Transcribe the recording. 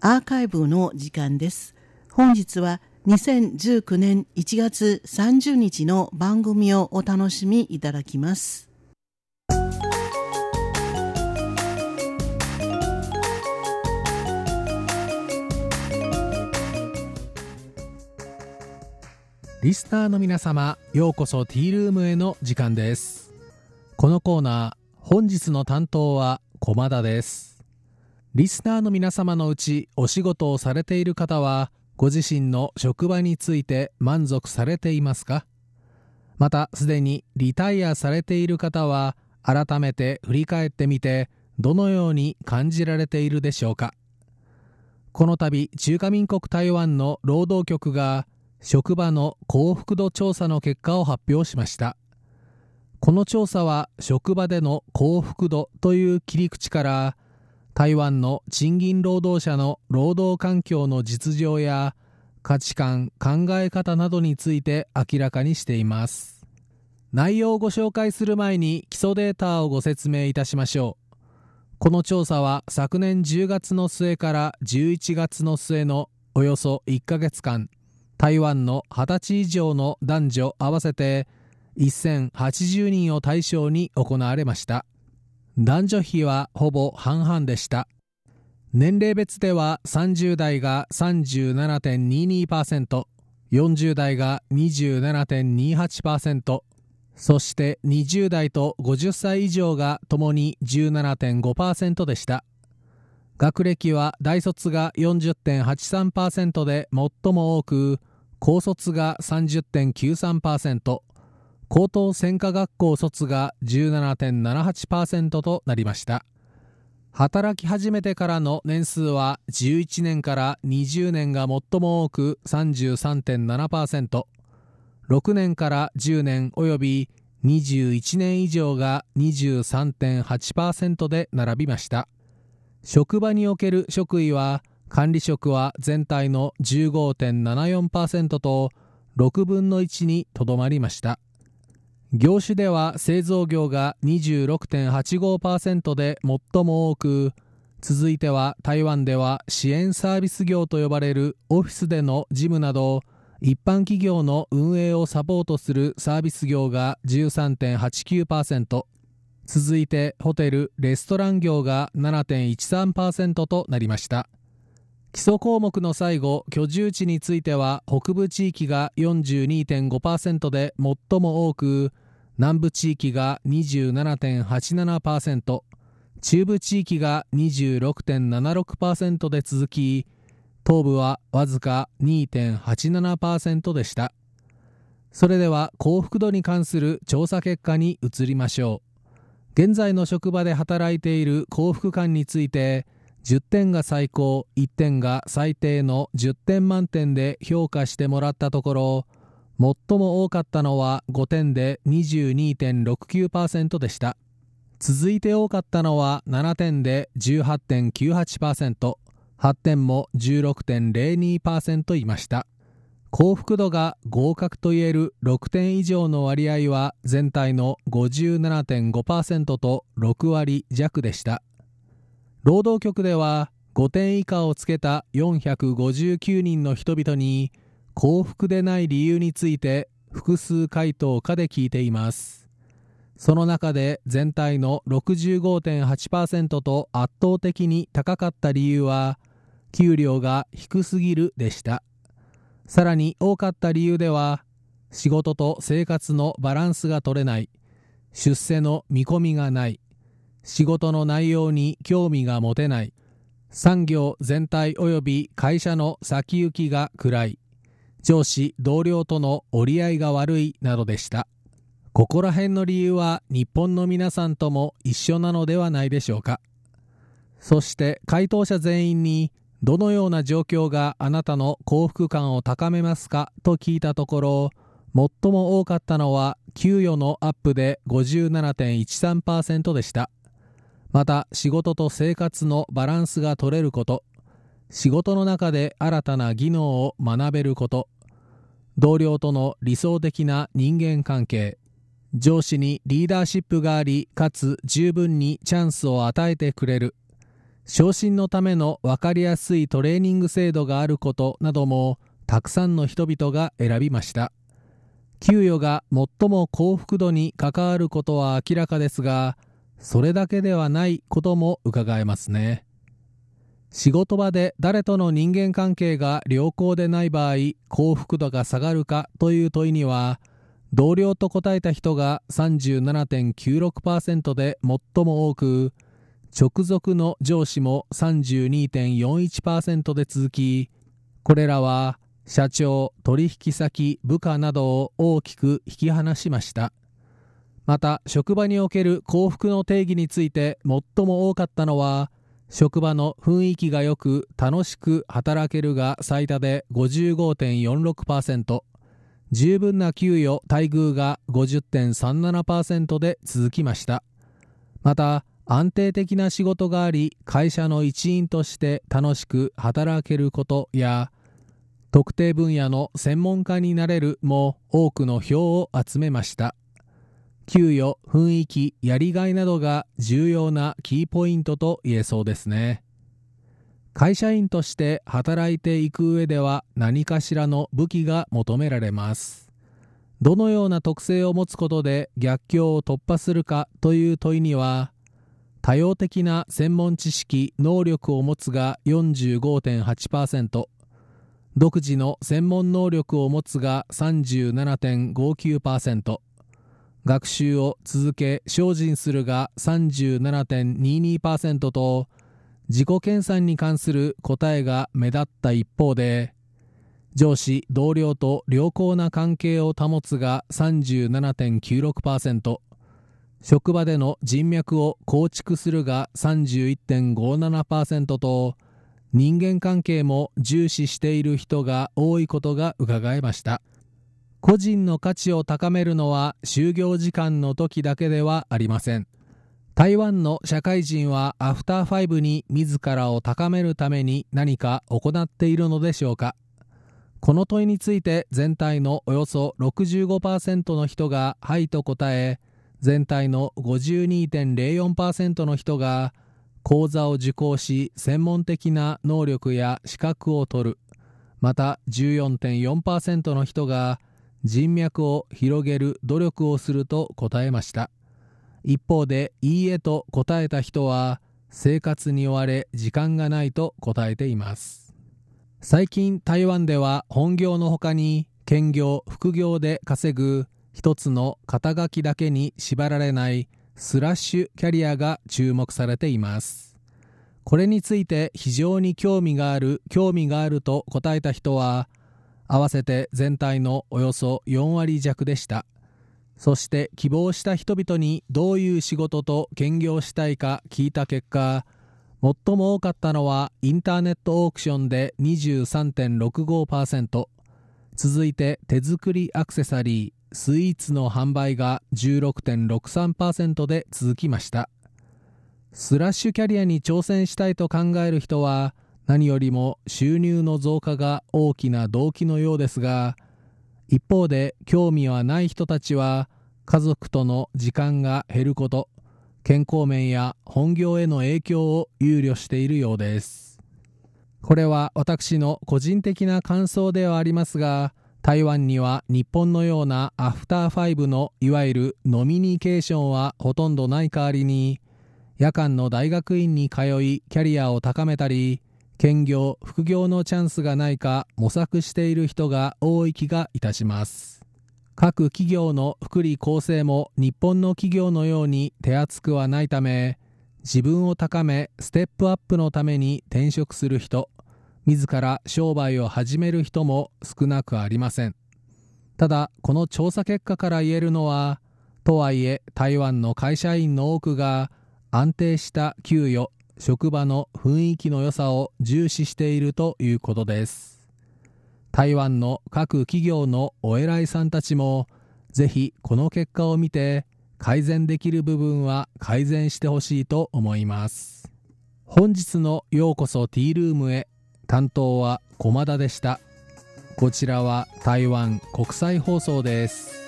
アーカイブの時間です。本日は2019年1月30日の番組をお楽しみいただきます。リスナーの皆様、ようこそティールームへの時間です。このコーナー、本日の担当は駒田です。リスナーの皆様のうちお仕事をされている方はご自身の職場について満足されていますか？またすでにリタイアされている方は改めて振り返ってみてどのように感じられているでしょうか？この度中華民国台湾の労働局が職場の幸福度調査の結果を発表しました。この調査は職場での幸福度という切り口から台湾の賃金労働者の労働環境の実情や価値観考え方などについて明らかにしています。内容をご紹介する前に基礎データをご説明いたしましょう。この調査は昨年10月の末から11月の末のおよそ1ヶ月間台湾の20歳以上の男女合わせて1080人を対象に行われました。男女比はほぼ半々でした。年齢別では30代が 37.22%40 代が27.28%そして20代と50歳以上がともに17.5%でした。学歴は大卒が40.83%で最も多く高卒が30.93%高等専科学校卒が17.78%となりました。働き始めてからの年数は11年から20年が最も多く 33.7%6 年から10年および21年以上が23.8%で並びました。職場における職位は管理職は全体の15.74%と6分の1にとどまりました。業種では製造業が26.85%で最も多く続いては台湾では支援サービス業と呼ばれるオフィスでの事務など一般企業の運営をサポートするサービス業が13.89%続いてホテル・レストラン業が7.13%となりました。基礎項目の最後居住地については北部地域が42.5%で最も多く南部地域が27.87%中部地域が26.76%で続き東部はわずか2.87%でした。それでは幸福度に関する調査結果に移りましょう。現在の職場で働いている幸福感について10点が最高1点が最低の10点満点で評価してもらったところ最も多かったのは5点で22.69%でした。続いて多かったのは7点で 18.98%8 点も16.02%いました。幸福度が合格といえる6点以上の割合は全体の57.5%と6割弱でした。労働局では5点以下をつけた459人の人々に幸福でない理由について複数回答かで聞いています。その中で全体の65.8%と圧倒的に高かった理由は給料が低すぎるでした。さらに多かった理由では仕事と生活のバランスが取れない。出世の見込みがない。仕事の内容に興味が持てない。産業全体及び会社の先行きが暗い。上司同僚との折り合いが悪いなどでした。ここら辺の理由は日本の皆さんとも一緒なのではないでしょうか。そして回答者全員にどのような状況があなたの幸福感を高めますか？と聞いたところ最も多かったのは給与のアップで57.13%でした。また仕事と生活のバランスが取れること。仕事の中で新たな技能を学べること。同僚との理想的な人間関係。上司にリーダーシップがありかつ十分にチャンスを与えてくれる。昇進のための分かりやすいトレーニング制度があることなどもたくさんの人々が選びました。給与が最も幸福度に関わることは明らかですがそれだけではないことも伺えますね。仕事場で誰との人間関係が良好でない場合幸福度が下がるかという問いには同僚と答えた人が37.96%で最も多く直属の上司も32.41%で続きこれらは社長取引先部下などを大きく引き離しました。また職場における幸福の定義について最も多かったのは職場の雰囲気が良く楽しく働けるが最多で55.46%十分な給与待遇が50.37%で続きました。また安定的な仕事があり会社の一員として楽しく働けることや特定分野の専門家になれるも多くの票を集めました。給与雰囲気やりがいなどが重要なキーポイントと言えそうですね。会社員として働いていく上では何かしらの武器が求められます。どのような特性を持つことで逆境を突破するかという問いには多様的な専門知識能力を持つが45.8%独自の専門能力を持つが37.59%学習を続け精進するが37.22%と自己研鑽に関する答えが目立った一方で上司同僚と良好な関係を保つが37.96%職場での人脈を構築するが31.57%と人間関係も重視している人が多いことが伺えました。個人の価値を高めるのは就業時間の時だけではありません。台湾の社会人はアフターファイブに自らを高めるために何か行っているのでしょうか。この問いについて全体のおよそ65%の人が「はい」と答え全体の52.04%の人が講座を受講し専門的な能力や資格を取る。また14.4%の人が人脈を広げる努力をすると答えました。一方で「いいえ」と答えた人は生活に追われ時間がないと答えています。最近台湾では本業のほかに兼業副業で稼ぐ一つの肩書きだけに縛られないスラッシュキャリアが注目されています。これについて非常に興味がある興味があると答えた人は合わせて全体のおよそ4割弱でした。そして希望した人々にどういう仕事と兼業したいか聞いた結果最も多かったのはインターネットオークションで23.65%続いて手作りアクセサリースイーツの販売が16.63%で続きました。スラッシュキャリアに挑戦したいと考える人は何よりも収入の増加が大きな動機のようですが一方で興味はない人たちは家族との時間が減ること健康面や本業への影響を憂慮しているようです。これは私の個人的な感想ではありますが台湾には日本のようなアフターファイブのいわゆるノミニケーションはほとんどない代わりに夜間の大学院に通いキャリアを高めたり兼業副業のチャンスがないか模索している人が多い気がいたします。各企業の福利厚生も日本の企業のように手厚くはないため自分を高めステップアップのために転職する人自ら商売を始める人も少なくありません。ただこの調査結果から言えるのはとはいえ台湾の会社員の多くが安定した給与職場の雰囲気の良さを重視しているということです。台湾の各企業のお偉いさんたちもぜひこの結果を見て改善できる部分は改善してほしいと思います。本日のようこそティールームへ。担当は駒田でした。こちらは台湾国際放送です。